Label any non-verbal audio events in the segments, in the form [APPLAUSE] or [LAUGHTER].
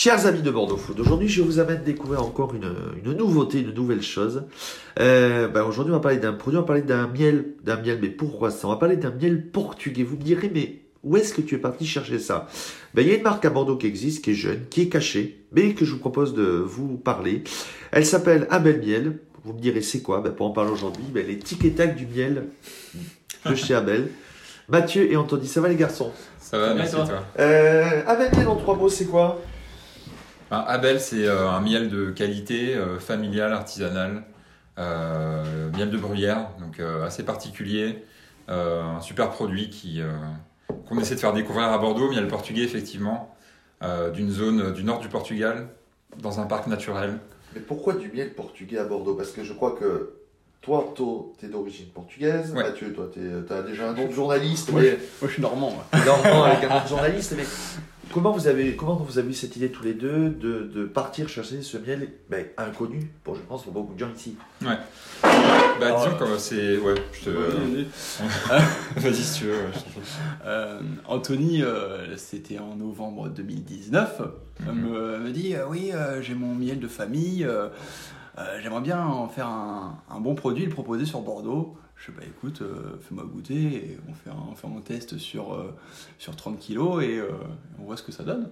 Chers amis de Bordeaux Food, aujourd'hui je vous amène découvrir encore une, une nouveauté, une nouvelle chose. Euh, ben, aujourd'hui on va parler d'un produit, on va parler d'un miel, d'un miel, mais pourquoi ça? On va parler d'un miel portugais. Vous me direz, mais où est-ce que tu es parti chercher ça? Ben, Il y a une marque à Bordeaux qui existe, qui est jeune, qui est cachée, mais que je vous propose de vous parler. Elle s'appelle Abel Miel. Vous me direz, c'est quoi? Ben, Pour en parler aujourd'hui, ben, les tic et tac du miel de chez Abel. Mathieu et Anthony, ça va les garçons? Ça va, merci toi. euh, Abel Miel en trois mots, c'est quoi? Ben, Abel, c'est euh, un miel de qualité, euh, familial, artisanal, euh, miel de bruyère, donc euh, assez particulier, euh, un super produit qui euh, qu'on essaie de faire découvrir à Bordeaux, miel portugais effectivement, euh, d'une zone du nord du Portugal, dans un parc naturel. Mais pourquoi du miel portugais à Bordeaux? Parce que je crois que toi, tu es d'origine portugaise. Ouais. Mathieu, toi, tu as déjà un nom de journaliste. Moi, mais... Moi, je suis normand. moi. Normand avec un nom de journaliste. Mais comment vous avez, comment vous avez eu cette idée tous les deux de, de partir chercher ce miel ben, inconnu pour, je pense, pour beaucoup de gens ici? Bah Alors, disons que c'est... Ouais, je te... [LAUGHS] Vas-y si tu veux. ouais. Euh, Anthony, euh, c'était en novembre 2019, Mhm. me, me dit euh, Oui, euh, j'ai mon miel de famille, euh, euh, j'aimerais bien en faire un, bon produit le proposer sur Bordeaux. Je sais pas, écoute, euh, fais-moi goûter et on fait un, test sur, euh, sur 30 kilos et euh, on voit ce que ça donne.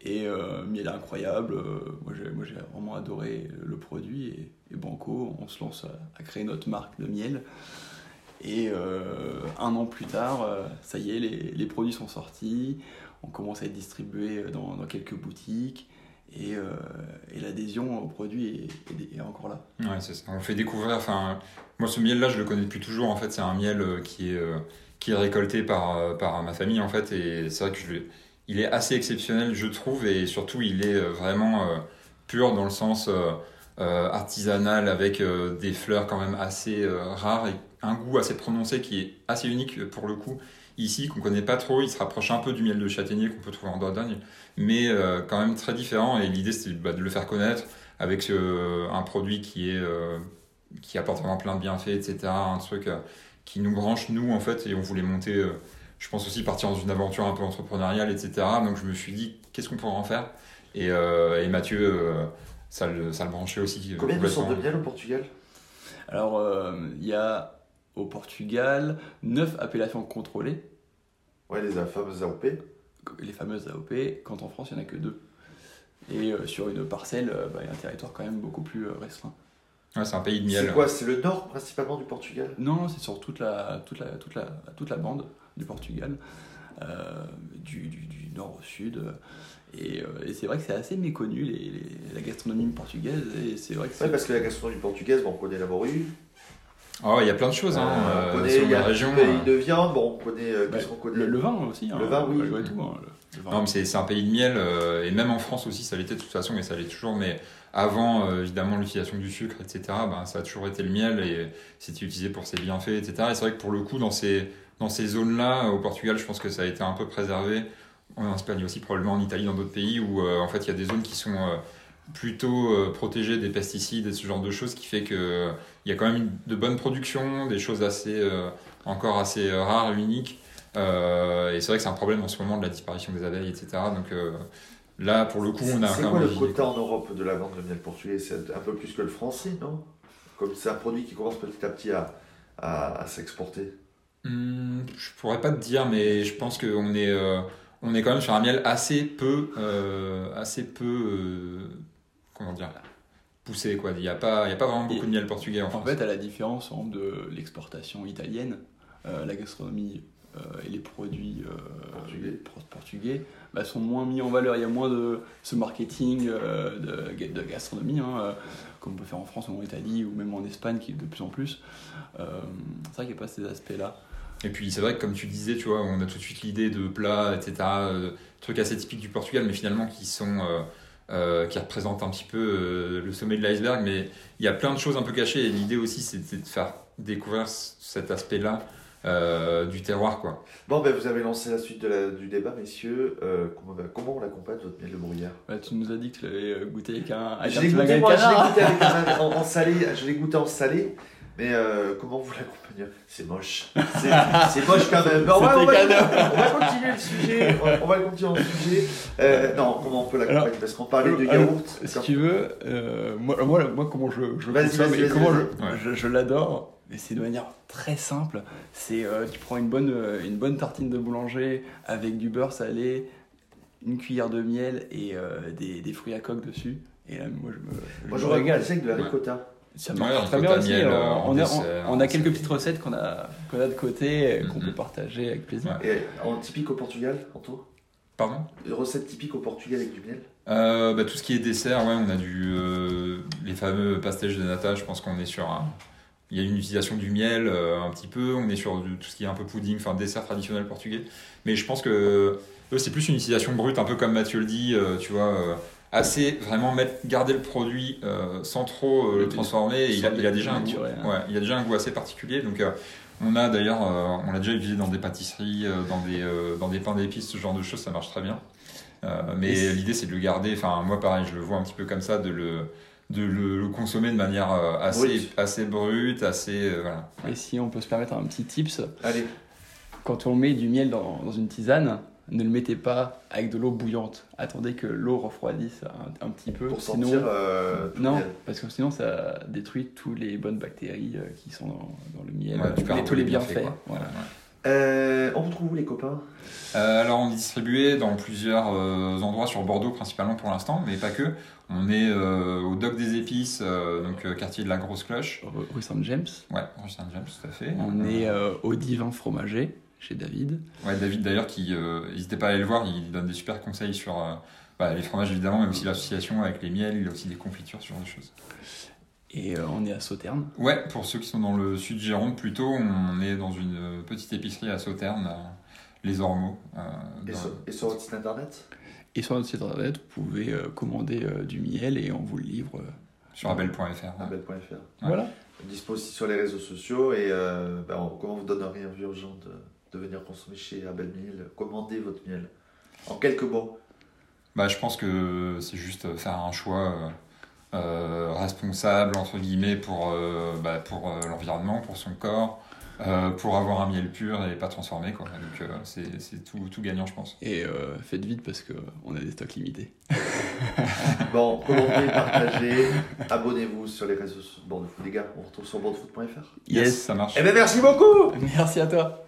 Et euh, miel incroyable, euh, moi j'ai vraiment adoré le produit et, Banco, on se lance à, créer notre marque de miel. Et euh, un an plus tard, euh, ça y est, les, produits sont sortis, on commence à être distribué dans, dans quelques boutiques et, euh, et l'adhésion au produit est, encore là. Ouais, c'est ça. On fait découvrir. Enfin, moi, ce miel-là, je le connais depuis toujours. En fait, c'est un miel euh, qui est euh, qui est récolté par par ma famille en fait, et c'est vrai que il est assez exceptionnel, je trouve, et surtout, il est vraiment pur dans le sens artisanal avec des fleurs quand même assez rares un goût assez prononcé qui est assez unique pour le coup. Ici, qu'on connaît pas trop, il se rapproche un peu du miel de châtaignier qu'on peut trouver en Dordogne, mais euh, quand même très différent. Et l'idée, c'est bah, de le faire connaître avec euh, un produit qui est euh, qui apporte vraiment plein de bienfaits, etc. Un truc euh, qui nous branche nous en fait, et on voulait monter. euh, je pense aussi partir dans une aventure un peu entrepreneuriale, etc. Donc je me suis dit, qu'est-ce qu'on pourrait en faire? Et, euh, et Mathieu, euh, ça, le, ça le branchait aussi. Combien de sortes de miel au Portugal? Alors, euh, il y a au Portugal neuf appellations contrôlées, Ouais, les fameuses AOP. les fameuses AOP, quand en France, il n'y en a que deux. Et euh, sur une parcelle, euh, bah, il y a un territoire quand même beaucoup plus euh, restreint. Ouais, c'est un pays de miel. C'est quoi C'est le nord principalement du Portugal? Non, c'est sur toute la, toute, la, toute, la, toute la bande du Portugal, euh, du, du- du nord au sud. Et, euh, et c'est vrai que c'est assez méconnu, les, les- la gastronomie portugaise. Et c'est vrai que c'est. Ouais, parce que la gastronomie portugaise, bon, on connaît la morue. Oh, il y a plein de choses, hein, Euh, on connaît, selon il y a la un région. pays euh. de viande. Bon, on connaît. euh, Bah, connaît le, le vin aussi. hein, Le vin, oui. tout, hein, le- le vin. Non, mais c'est c'est un pays de miel, euh, et même en France aussi, ça l'était de toute façon, et ça l'est toujours, mais avant, euh, évidemment, l'utilisation du sucre, etc., ben, ça a toujours été le miel, et c'était utilisé pour ses bienfaits, etc. Et c'est vrai que pour le coup, dans ces, dans ces zones-là, au Portugal, je pense que ça a été un peu préservé, en Espagne aussi, probablement en Italie, dans d'autres pays, où euh, en fait, il y a des zones qui sont euh, plutôt euh, protégées des pesticides et ce genre de choses, qui fait que il y a quand même de bonnes productions, des choses assez, euh, encore assez euh, rares et uniques, euh, et c'est vrai que c'est un problème en ce moment de la disparition des abeilles, etc. Donc euh, là, pour le coup, on a C'est quoi le quota en Europe de la vente de miel portugais? C'est un peu plus que le français, non? Comme c'est un produit qui commence petit à petit à, à, à s'exporter. Hmm, je pourrais pas te dire, mais je pense qu'on est, euh, on est quand même sur un miel assez peu, euh, assez peu, euh, comment dire, poussé quoi. Il n'y a pas, il y a pas vraiment beaucoup de miel portugais en En France. fait, à la différence exemple, de l'exportation italienne, euh, la gastronomie euh, et les produits euh, Portugais. por- portugais bah, sont moins mis en valeur. Il y a moins de ce marketing de, de gastronomie, hein, comme on peut faire en France ou en Italie ou même en Espagne, qui est de plus en plus. C'est vrai qu'il n'y a pas ces aspects-là. Et puis c'est vrai que comme tu disais, tu vois, on a tout de suite l'idée de plats, etc. euh, trucs assez typiques du Portugal, mais finalement qui sont, euh, euh, qui représentent un petit peu euh, le sommet de l'iceberg. Mais il y a plein de choses un peu cachées. Et l'idée aussi, c'était de faire découvrir cet aspect-là euh, du terroir, quoi. Bon, ben, vous avez lancé la suite de la- du débat, messieurs. Euh, comment, ben, comment on l'accompagne, votre miel de bruyère Bah, tu nous as dit que tu l'avais goûté avec un, avec Je un goûté, moi, je avec un- en, en salé. Je l'ai goûté en salé. Mais euh, comment vous l'accompagnez? C'est moche. [LAUGHS] C'est moche quand même. Mais on, va, on, va, on va continuer le sujet. On va, on va continuer le sujet. Euh, non, comment on peut l'accompagner? Parce qu'on parlait de alors, yaourt. Si tu veux, euh, moi, moi, moi, comment je, je Vas-y, consomme vas-y, et comment je, Ouais. je, je l'adore, mais c'est de manière très simple. C'est euh, tu prends une bonne, euh, une bonne tartine de boulanger avec du beurre salé, une cuillère de miel et euh, des, des fruits à coque dessus. Et là, moi, je me, je Moi, me j'aurais régale. régale avec de la Ouais. ricotta. Ça Ouais, marche très ricotta, bien aussi. miel, on, euh, en on a, dessert, on, on a c'est- quelques petites recettes qu'on a, qu'on a de côté, euh, qu'on Mhm. peut partager avec plaisir. Ouais. Et en typique au Portugal, Anto Pardon? Une recette typique au Portugal avec du miel? Euh, bah, tout ce qui est dessert, ouais, on a du euh, les fameux pastéis de nata. Je pense qu'on est sur un, il y a une utilisation du miel euh, un petit peu. On est sur du- tout ce qui est un peu pudding, enfin dessert traditionnel portugais. Mais je pense que c'est plus une utilisation brute, un peu comme Mathieu le dit, euh, tu vois. Assez vraiment mettre, garder le produit euh, sans trop euh, le transformer. Et il, a, il a déjà un goût, hein. ouais, il a déjà un goût assez particulier. Donc euh, on a d'ailleurs, on l'a déjà utilisé dans des pâtisseries, dans des dans des pains d'épices, ce genre de choses, ça marche très bien. Mais l'idée c'est de le garder. Enfin moi pareil, je le vois un petit peu comme ça, de le de le, le consommer de manière assez Brut. assez brute, assez euh, voilà. Et si on peut se permettre un petit tips, Allez, quand on met du miel dans, dans une tisane, ne le mettez pas avec de l'eau bouillante. Attendez que l'eau refroidisse un, un petit peu. pour sinon, sentir euh, non, miel. parce que sinon ça détruit toutes les bonnes bactéries euh, qui sont dans, dans le miel, Ouais, tu tous, les, un tous peu les les bienfaits. Voilà. Ouais. Euh, on vous trouve où les copains? Euh, alors on est distribué dans plusieurs euh, endroits sur Bordeaux principalement pour l'instant, mais pas que. On est euh, au Doc des Épices, euh, donc euh, quartier de la Grosse Cloche. Rue- Saint-James. Ouais, rue Saint-James, tout à fait. On est euh, au Divin Fromager chez David. Ouais, David d'ailleurs, qui euh, n'hésitez pas à aller le voir, il donne des super conseils sur euh, bah, les fromages évidemment, mais aussi l'association avec les miels, il a aussi des confitures, ce genre de choses. Et euh, on est à Sauternes. Ouais, pour ceux qui sont dans le sud Gironde plutôt, on est dans une euh, petite épicerie à Sauternes, à Les Ormeaux. euh, et, sur, et sur votre site internet? Et sur notre site internet, vous pouvez euh, commander euh, du miel et on vous le livre. euh. sur abel.fr. abel.fr. Ouais. Voilà. Dispo aussi sur les réseaux sociaux et euh, ben, on- comment vous donneriez envie aux gens de, de venir consommer chez Abel Miel Commandez votre miel. En quelques mots. Bah, je pense que c'est juste faire un choix euh, euh, responsable, entre guillemets, pour, euh, bah, pour euh, l'environnement, pour son corps, euh, pour avoir un miel pur et pas transformé. Quoi. Donc euh, c'est c'est tout, tout gagnant, je pense. Et euh, faites vite parce qu'on a des stocks limités. [LAUGHS] Bon, commentez, partagez, abonnez-vous sur les réseaux sociaux de Bordeaux Foot. Les gars, on se retrouve sur bordeauxfoot.fr. ça marche. Eh bien, merci beaucoup [LAUGHS] Merci à toi.